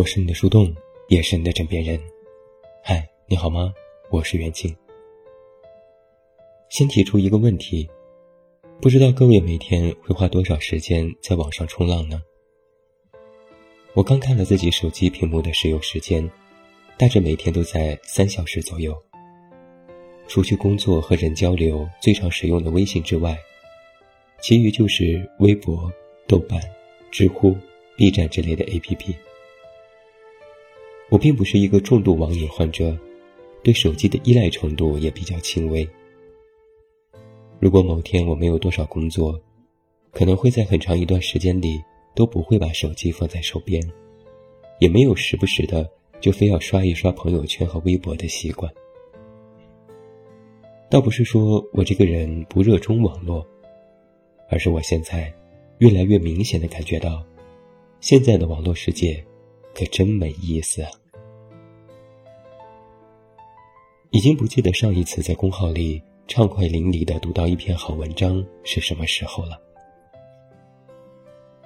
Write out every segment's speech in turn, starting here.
我是你的树洞，也是你的枕边人。嗨，你好吗？我是袁静。先提出一个问题，不知道各位每天会花多少时间在网上冲浪呢？我刚看了自己手机屏幕的使用时间，大致每天都在三小时左右。除去工作和人交流最常使用的微信之外，其余就是微博、豆瓣、知乎、B 站之类的 APP。我并不是一个重度网瘾患者，对手机的依赖程度也比较轻微。如果某天我没有多少工作，可能会在很长一段时间里都不会把手机放在手边，也没有时不时的就非要刷一刷朋友圈和微博的习惯。倒不是说我这个人不热衷网络，而是我现在越来越明显的感觉到，现在的网络世界可真没意思啊。已经不记得上一次在公号里畅快淋漓的读到一篇好文章是什么时候了。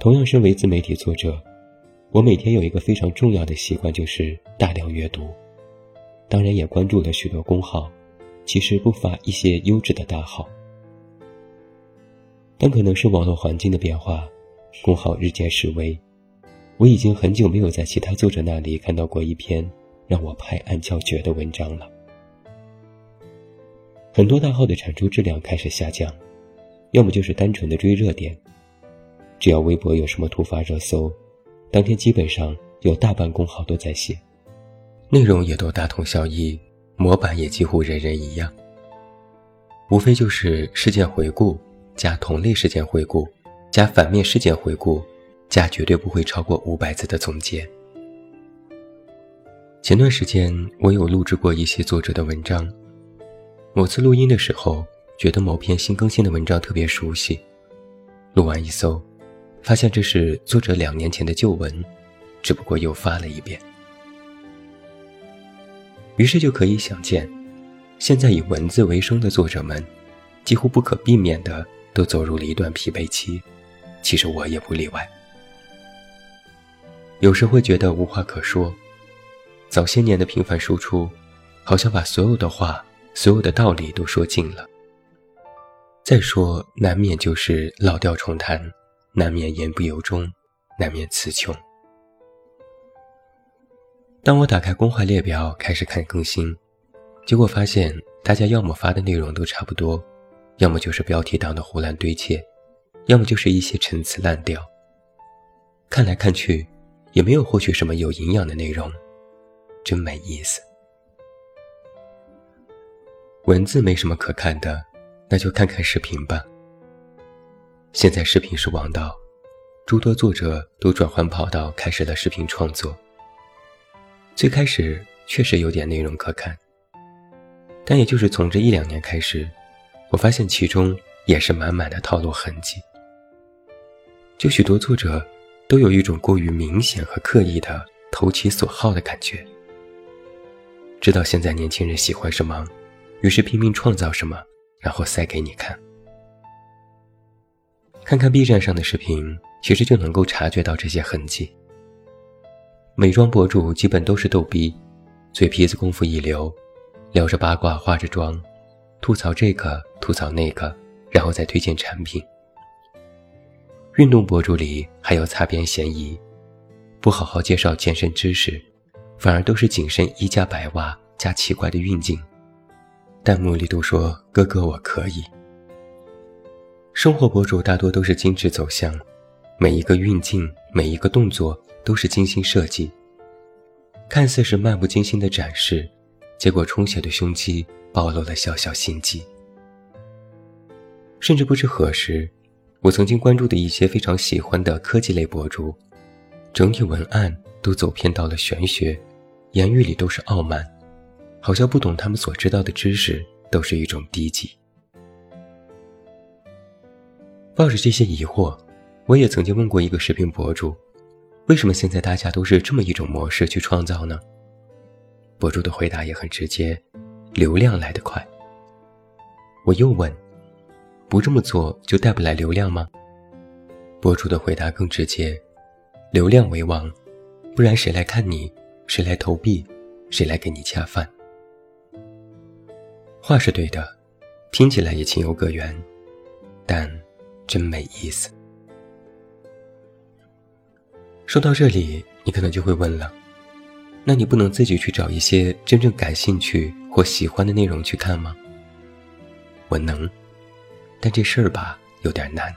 同样身为自媒体作者，我每天有一个非常重要的习惯，就是大量阅读。当然也关注了许多公号，其实不乏一些优质的大号。但可能是网络环境的变化，公号日渐式微，我已经很久没有在其他作者那里看到过一篇让我拍案叫绝的文章了。很多大号的产出质量开始下降，要么就是单纯的追热点。只要微博有什么突发热搜，当天基本上有大半公号都在写，内容也都大同小异，模板也几乎人人一样。无非就是事件回顾加同类事件回顾加反面事件回顾加绝对不会超过五百字的总结。前段时间我有录制过一些作者的文章。某次录音的时候，觉得某篇新更新的文章特别熟悉，录完一搜，发现这是作者两年前的旧文，只不过又发了一遍。于是就可以想见，现在以文字为生的作者们，几乎不可避免的都走入了一段疲惫期，其实我也不例外。有时会觉得无话可说，早些年的频繁输出，好像把所有的话。所有的道理都说尽了。再说，难免就是老调重弹，难免言不由衷，难免词穷。当我打开公话列表开始看更新，结果发现大家要么发的内容都差不多，要么就是标题党的胡乱堆砌，要么就是一些陈词滥调。看来看去，也没有获取什么有营养的内容，真没意思。文字没什么可看的，那就看看视频吧。现在视频是王道，诸多作者都转换跑道开始了视频创作。最开始确实有点内容可看，但也就是从这一两年开始，我发现其中也是满满的套路痕迹。就许多作者都有一种过于明显和刻意的投其所好的感觉，知道现在年轻人喜欢什么。于是拼命创造什么，然后塞给你看。看看 B 站上的视频，其实就能够察觉到这些痕迹。美妆博主基本都是逗逼，嘴皮子功夫一流，聊着八卦，化着妆，吐槽这个，吐槽那个，然后再推荐产品。运动博主里还有擦边嫌疑，不好好介绍健身知识，反而都是紧身衣加白袜加奇怪的运镜。弹幕里都说：“哥哥，我可以。”生活博主大多都是精致走向，每一个运镜、每一个动作都是精心设计，看似是漫不经心的展示，结果充血的胸肌暴露了小小心机。甚至不知何时，我曾经关注的一些非常喜欢的科技类博主，整体文案都走偏到了玄学，言语里都是傲慢。好像不懂他们所知道的知识都是一种低级。抱着这些疑惑，我也曾经问过一个视频博主：“为什么现在大家都是这么一种模式去创造呢？”博主的回答也很直接：“流量来得快。”我又问：“不这么做就带不来流量吗？”博主的回答更直接：“流量为王，不然谁来看你？谁来投币？谁来给你恰饭？话是对的，听起来也情有可原，但真没意思。说到这里，你可能就会问了：那你不能自己去找一些真正感兴趣或喜欢的内容去看吗？我能，但这事儿吧有点难。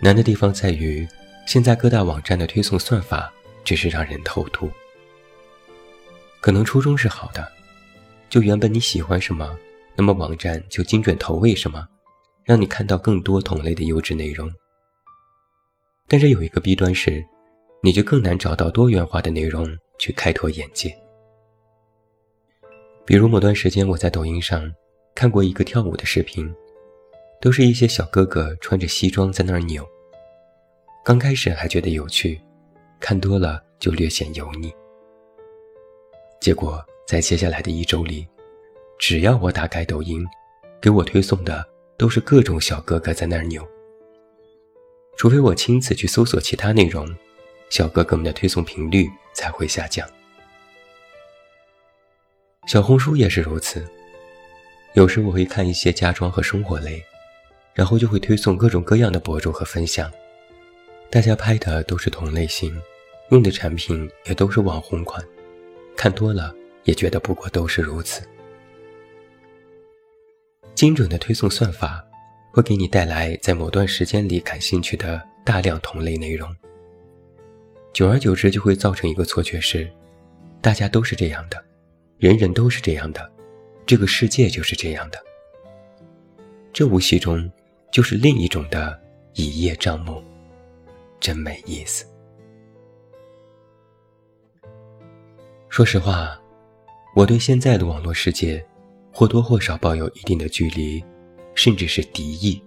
难的地方在于，现在各大网站的推送算法真是让人头秃。可能初衷是好的。就原本你喜欢什么，那么网站就精准投喂什么，让你看到更多同类的优质内容。但是有一个弊端是，你就更难找到多元化的内容去开拓眼界。比如某段时间我在抖音上看过一个跳舞的视频，都是一些小哥哥穿着西装在那儿扭。刚开始还觉得有趣，看多了就略显油腻。结果。在接下来的一周里，只要我打开抖音，给我推送的都是各种小哥哥在那儿扭。除非我亲自去搜索其他内容，小哥哥们的推送频率才会下降。小红书也是如此，有时我会看一些家装和生活类，然后就会推送各种各样的博主和分享，大家拍的都是同类型，用的产品也都是网红款，看多了。也觉得不过都是如此。精准的推送算法会给你带来在某段时间里感兴趣的大量同类内容，久而久之就会造成一个错觉是，大家都是这样的，人人都是这样的，这个世界就是这样的。这无形中就是另一种的一叶障目，真没意思。说实话。我对现在的网络世界，或多或少抱有一定的距离，甚至是敌意。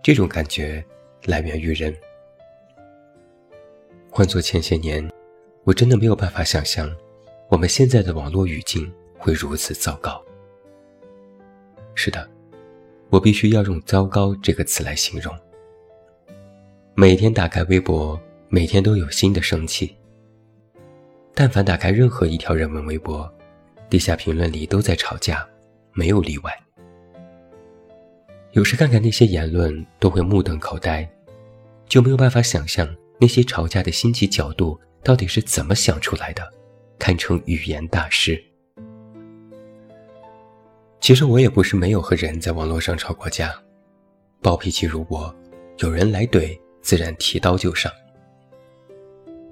这种感觉来源于人。换做前些年，我真的没有办法想象，我们现在的网络语境会如此糟糕。是的，我必须要用“糟糕”这个词来形容。每天打开微博，每天都有新的生气。但凡打开任何一条人文微博，底下评论里都在吵架，没有例外。有时看看那些言论，都会目瞪口呆，就没有办法想象那些吵架的心机角度到底是怎么想出来的，堪称语言大师。其实我也不是没有和人在网络上吵过架，暴脾气如我，有人来怼，自然提刀就上。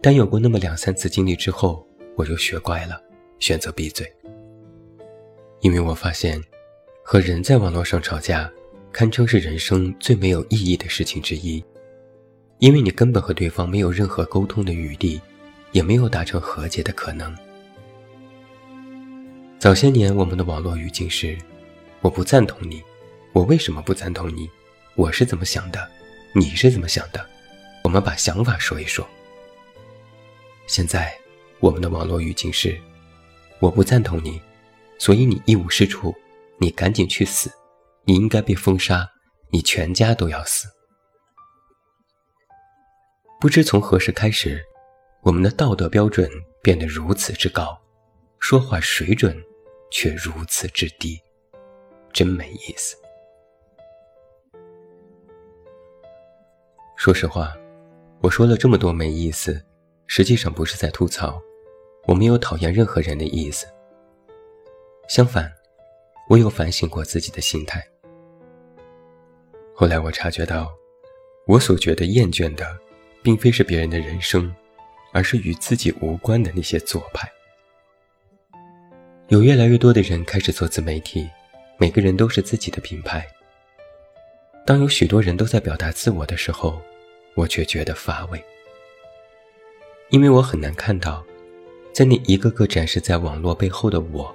但有过那么两三次经历之后，我就学乖了，选择闭嘴。因为我发现，和人在网络上吵架，堪称是人生最没有意义的事情之一。因为你根本和对方没有任何沟通的余地，也没有达成和解的可能。早些年，我们的网络语境是：我不赞同你，我为什么不赞同你？我是怎么想的？你是怎么想的？我们把想法说一说。现在，我们的网络语境是：我不赞同你，所以你一无是处，你赶紧去死，你应该被封杀，你全家都要死。不知从何时开始，我们的道德标准变得如此之高，说话水准却如此之低，真没意思。说实话，我说了这么多没意思。实际上不是在吐槽，我没有讨厌任何人的意思。相反，我有反省过自己的心态。后来我察觉到，我所觉得厌倦的，并非是别人的人生，而是与自己无关的那些做派。有越来越多的人开始做自媒体，每个人都是自己的品牌。当有许多人都在表达自我的时候，我却觉得乏味。因为我很难看到，在那一个个展示在网络背后的我，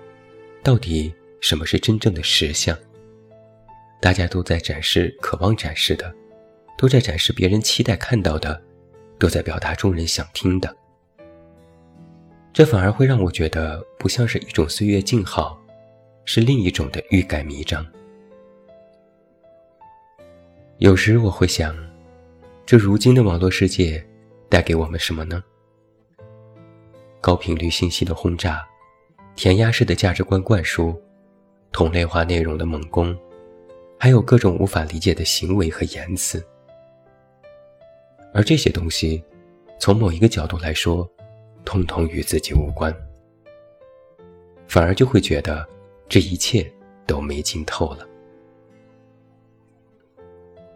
到底什么是真正的实相？大家都在展示渴望展示的，都在展示别人期待看到的，都在表达众人想听的。这反而会让我觉得不像是一种岁月静好，是另一种的欲盖弥彰。有时我会想，这如今的网络世界带给我们什么呢？高频率信息的轰炸，填鸭式的价值观灌输，同类化内容的猛攻，还有各种无法理解的行为和言辞。而这些东西，从某一个角度来说，通通与自己无关，反而就会觉得这一切都没劲透了。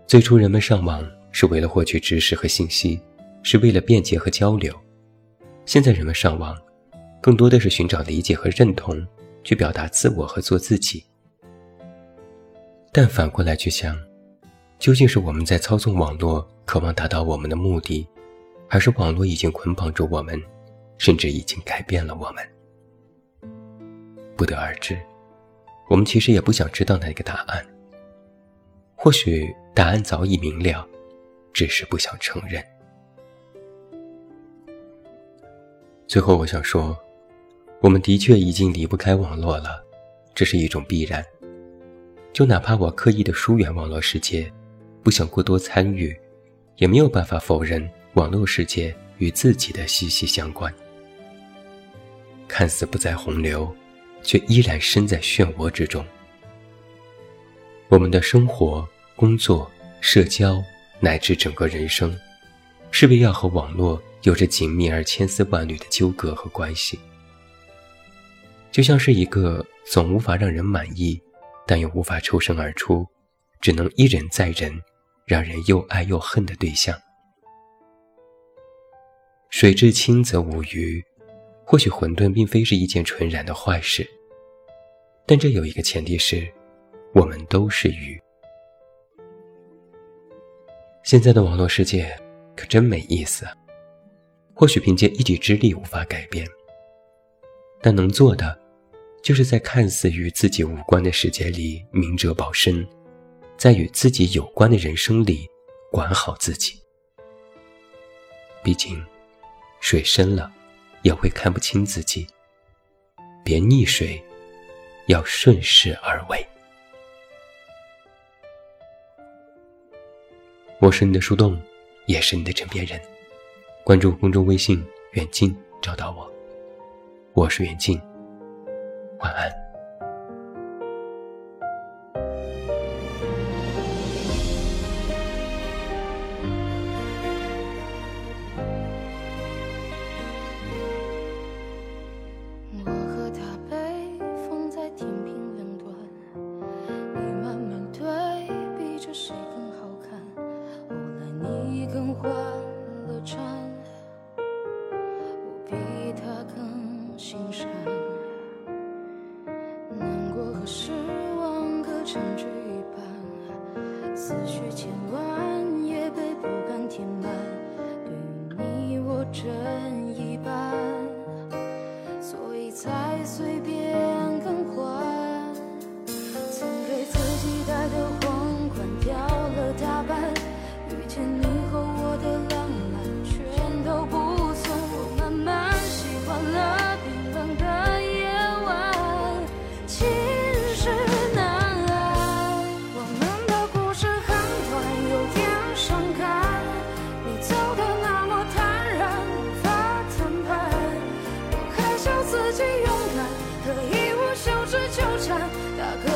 最初人们上网是为了获取知识和信息，是为了便捷和交流。现在人们上网，更多的是寻找理解和认同，去表达自我和做自己。但反过来去想，究竟是我们在操纵网络，渴望达到我们的目的，还是网络已经捆绑住我们，甚至已经改变了我们？不得而知。我们其实也不想知道那个答案。或许答案早已明了，只是不想承认。最后，我想说，我们的确已经离不开网络了，这是一种必然。就哪怕我刻意的疏远网络世界，不想过多参与，也没有办法否认网络世界与自己的息息相关。看似不在洪流，却依然身在漩涡之中。我们的生活、工作、社交，乃至整个人生，势必要和网络。有着紧密而千丝万缕的纠葛和关系，就像是一个总无法让人满意，但又无法抽身而出，只能一忍再忍，让人又爱又恨的对象。水至清则无鱼，或许混沌并非是一件纯然的坏事，但这有一个前提是，我们都是鱼。现在的网络世界可真没意思！或许凭借一己之力无法改变，但能做的，就是在看似与自己无关的世界里明哲保身，在与自己有关的人生里管好自己。毕竟，水深了，也会看不清自己。别溺水，要顺势而为。我是你的树洞，也是你的枕边人。关注公众微信“远近”，找到我。我是远近，晚安。随便自己勇敢可以无休止纠缠大可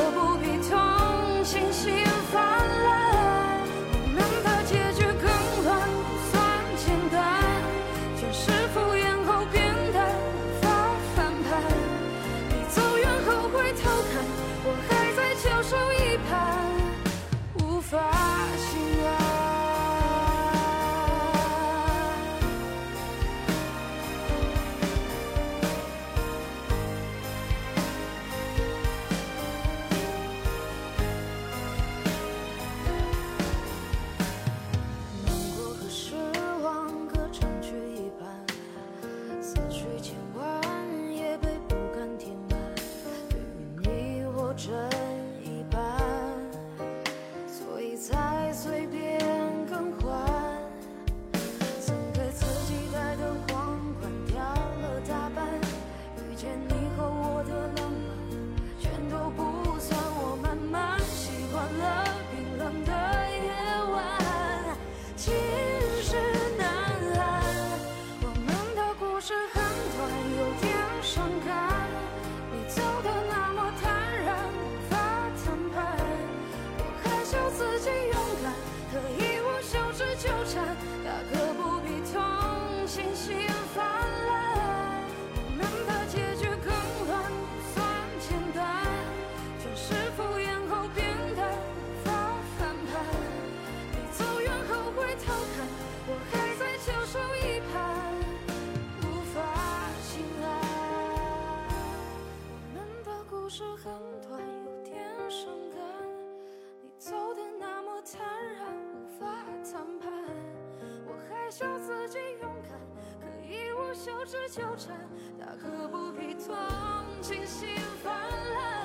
我还笑自己勇敢，可以无休止纠缠，大可不必同情心泛滥。